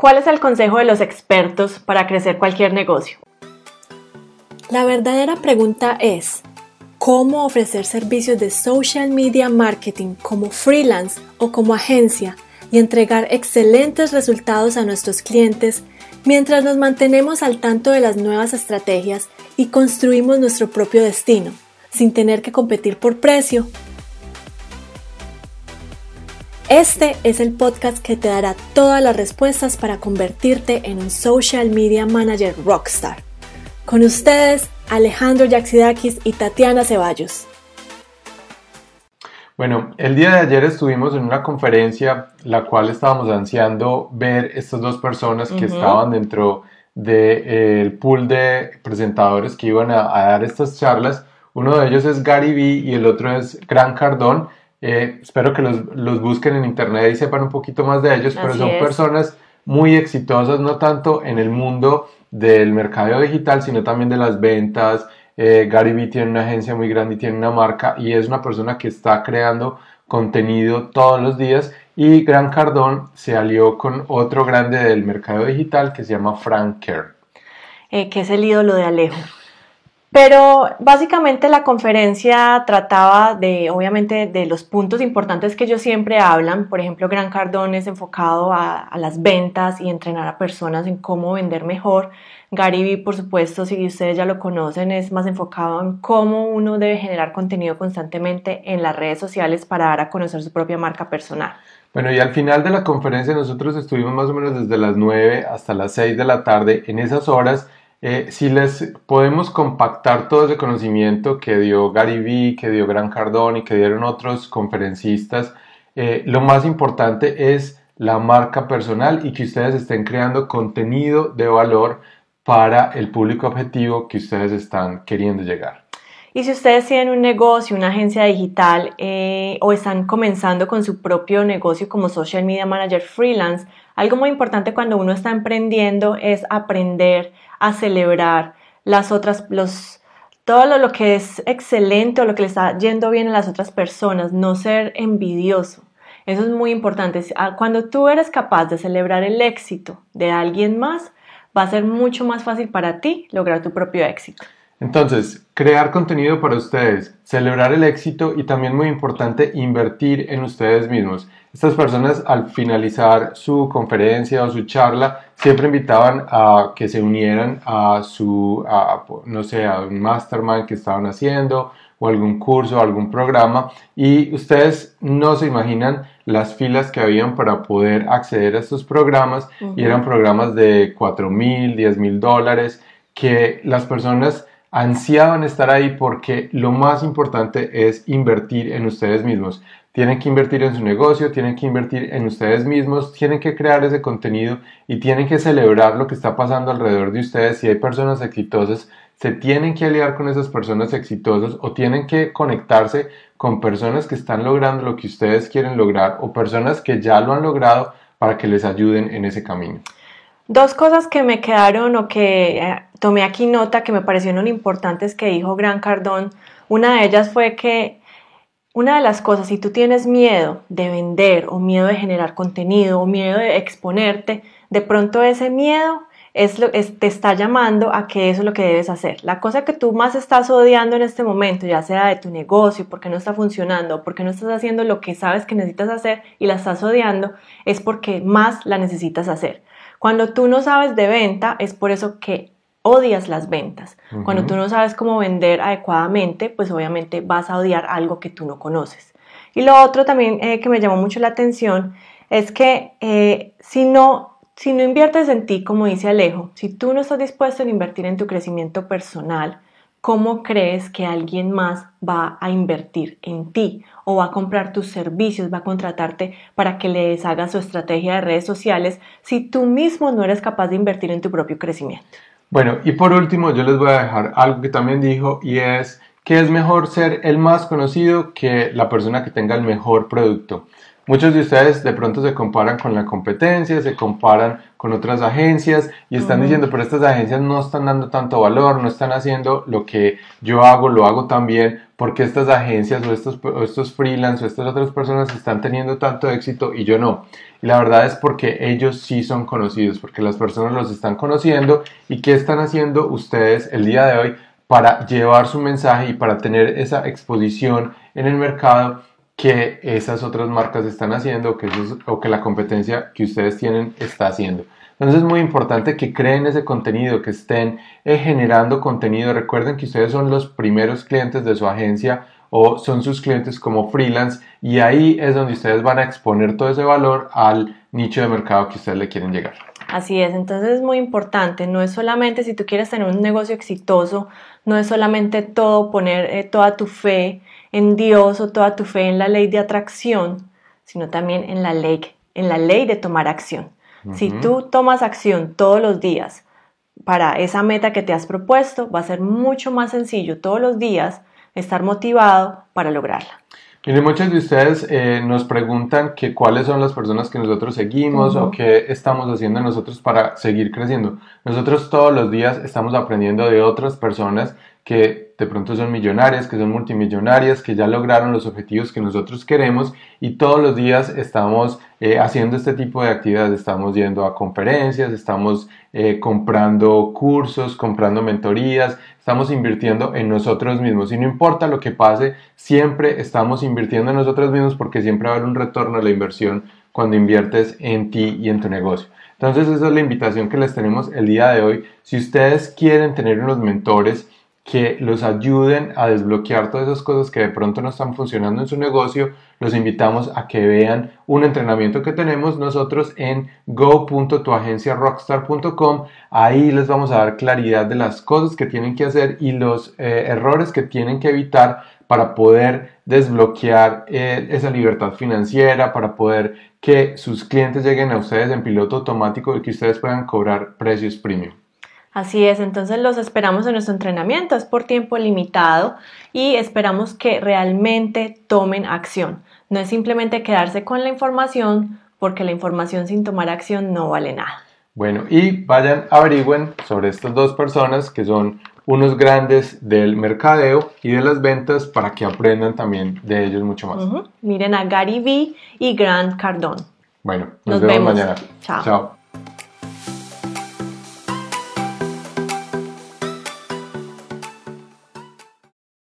¿Cuál es el consejo de los expertos para crecer cualquier negocio? La verdadera pregunta es, ¿cómo ofrecer servicios de social media marketing como freelance o como agencia y entregar excelentes resultados a nuestros clientes mientras nos mantenemos al tanto de las nuevas estrategias y construimos nuestro propio destino, sin tener que competir por precio? Este es el podcast que te dará todas las respuestas para convertirte en un social media manager rockstar. Con ustedes, Alejandro Yaxidakis y Tatiana Ceballos. Bueno, el día de ayer estuvimos en una conferencia la cual estábamos ansiando ver estas dos personas que estaban dentro del eh, pool de presentadores que iban a, dar estas charlas. Uno de ellos es Gary Vee y el otro es Gran Cardón. Eh, espero que los, busquen en internet y sepan un poquito más de ellos, pero son personas muy exitosas, no tanto en el mundo del mercado digital, sino también de las ventas, eh, Gary Vee tiene una agencia muy grande y tiene una marca y es una persona que está creando contenido todos los días y Gran Cardón se alió con otro grande del mercado digital que se llama Frank Kerr. Eh, que es el ídolo de Alejo. Pero básicamente la conferencia trataba de, obviamente, de los puntos importantes que ellos siempre hablan. Por ejemplo, Gran Cardón es enfocado a, las ventas y entrenar a personas en cómo vender mejor. Gary Vee, por supuesto, si ustedes ya lo conocen, es más enfocado en cómo uno debe generar contenido constantemente en las redes sociales para dar a conocer su propia marca personal. Bueno, y al final de la conferencia nosotros estuvimos más o menos desde las 9 hasta las 6 de la tarde. En esas horas, eh, si les podemos compactar todo ese conocimiento que dio Gary Vee, que dio Gran Cardón y que dieron otros conferencistas, eh, lo más importante es la marca personal y que ustedes estén creando contenido de valor para el público objetivo que ustedes están queriendo llegar. Y si ustedes tienen un negocio, una agencia digital eh, o están comenzando con su propio negocio como social media manager freelance, algo muy importante cuando uno está emprendiendo es aprender a celebrar las otras, los, todo lo, lo que es excelente o lo que le está yendo bien a las otras personas, no ser envidioso. Eso es muy importante. Cuando tú eres capaz de celebrar el éxito de alguien más, va a ser mucho más fácil para ti lograr tu propio éxito. Entonces, crear contenido para ustedes, celebrar el éxito y también muy importante, invertir en ustedes mismos. Estas personas al finalizar su conferencia o su charla siempre invitaban a que se unieran a su, no sé, a un mastermind que estaban haciendo o algún curso, algún programa y ustedes no se imaginan las filas que habían para poder acceder a estos programas y eran programas de 4 mil, 10 mil dólares que las personas ansiaban estar ahí porque lo más importante es invertir en ustedes mismos. Tienen que invertir en su negocio, tienen que invertir en ustedes mismos, tienen que crear ese contenido y tienen que celebrar lo que está pasando alrededor de ustedes. Si hay personas exitosas, se tienen que aliar con esas personas exitosas o tienen que conectarse con personas que están logrando lo que ustedes quieren lograr o personas que ya lo han logrado para que les ayuden en ese camino. Dos cosas que me quedaron o que eh, tomé aquí nota que me parecieron importantes que dijo Gran Cardón. Una de ellas fue que una de las cosas, si tú tienes miedo de vender o miedo de generar contenido o miedo de exponerte, de pronto ese miedo es lo, te está llamando a que eso es lo que debes hacer. La cosa que tú más estás odiando en este momento, ya sea de tu negocio, porque no está funcionando, porque no estás haciendo lo que sabes que necesitas hacer y la estás odiando, es porque más la necesitas hacer. Cuando tú no sabes de venta, es por eso que odias las ventas. Cuando tú no sabes cómo vender adecuadamente, pues obviamente vas a odiar algo que tú no conoces. Y lo otro también eh, que me llamó mucho la atención es que eh, si no si no inviertes en ti, como dice Alejo, si tú no estás dispuesto a invertir en tu crecimiento personal, ¿cómo crees que alguien más va a invertir en ti o va a comprar tus servicios, va a contratarte para que le deshagas su estrategia de redes sociales si tú mismo no eres capaz de invertir en tu propio crecimiento? Bueno, y por último yo les voy a dejar algo que también dijo y es que es mejor ser el más conocido que la persona que tenga el mejor producto. Muchos de ustedes de pronto se comparan con la competencia, se comparan con otras agencias y están diciendo, pero estas agencias no están dando tanto valor, no están haciendo lo que yo hago, lo hago también, porque estas agencias o estos, o estos freelance o estas otras personas están teniendo tanto éxito y yo no. Y la verdad es porque ellos sí son conocidos, porque las personas los están conociendo y qué están haciendo ustedes el día de hoy para llevar su mensaje y para tener esa exposición en el mercado que esas otras marcas están haciendo que o que la competencia que ustedes tienen está haciendo. Entonces es muy importante que creen ese contenido, que estén eh, generando contenido. Recuerden que ustedes son los primeros clientes de su agencia o son sus clientes como freelance y ahí es donde ustedes van a exponer todo ese valor al nicho de mercado que ustedes le quieren llegar. Así es, entonces es muy importante, no es solamente si tú quieres tener un negocio exitoso, no es solamente todo poner eh, toda tu fe en Dios o toda tu fe en la ley de atracción, sino también en la ley, en la ley de tomar acción. Si tú tomas acción todos los días para esa meta que te has propuesto, va a ser mucho más sencillo todos los días estar motivado para lograrla. Mire, muchos de ustedes eh, nos preguntan que cuáles son las personas que nosotros seguimos o qué estamos haciendo nosotros para seguir creciendo. Nosotros todos los días estamos aprendiendo de otras personas que de pronto son millonarias, que son multimillonarias, que ya lograron los objetivos que nosotros queremos y todos los días estamos eh, haciendo este tipo de actividades, estamos yendo a conferencias, estamos eh, comprando cursos, comprando mentorías, estamos invirtiendo en nosotros mismos y no importa lo que pase, siempre estamos invirtiendo en nosotros mismos porque siempre va a haber un retorno a la inversión cuando inviertes en ti y en tu negocio. Entonces esa es la invitación que les tenemos el día de hoy. Si ustedes quieren tener unos mentores, que los ayuden a desbloquear todas esas cosas que de pronto no están funcionando en su negocio, los invitamos a que vean un entrenamiento que tenemos nosotros en go.tuagenciarockstar.com. Ahí les vamos a dar claridad de las cosas que tienen que hacer y los eh, errores que tienen que evitar para poder desbloquear eh, esa libertad financiera, para poder que sus clientes lleguen a ustedes en piloto automático y que ustedes puedan cobrar precios premium. Así es, entonces los esperamos en nuestro entrenamiento, es por tiempo limitado y esperamos que realmente tomen acción. No es simplemente quedarse con la información porque la información sin tomar acción no vale nada. Bueno, y vayan, averigüen sobre estas dos personas que son unos grandes del mercadeo y de las ventas para que aprendan también de ellos mucho más. Miren a Gary Vee y Grant Cardone. Bueno, nos, vemos, mañana. Chao.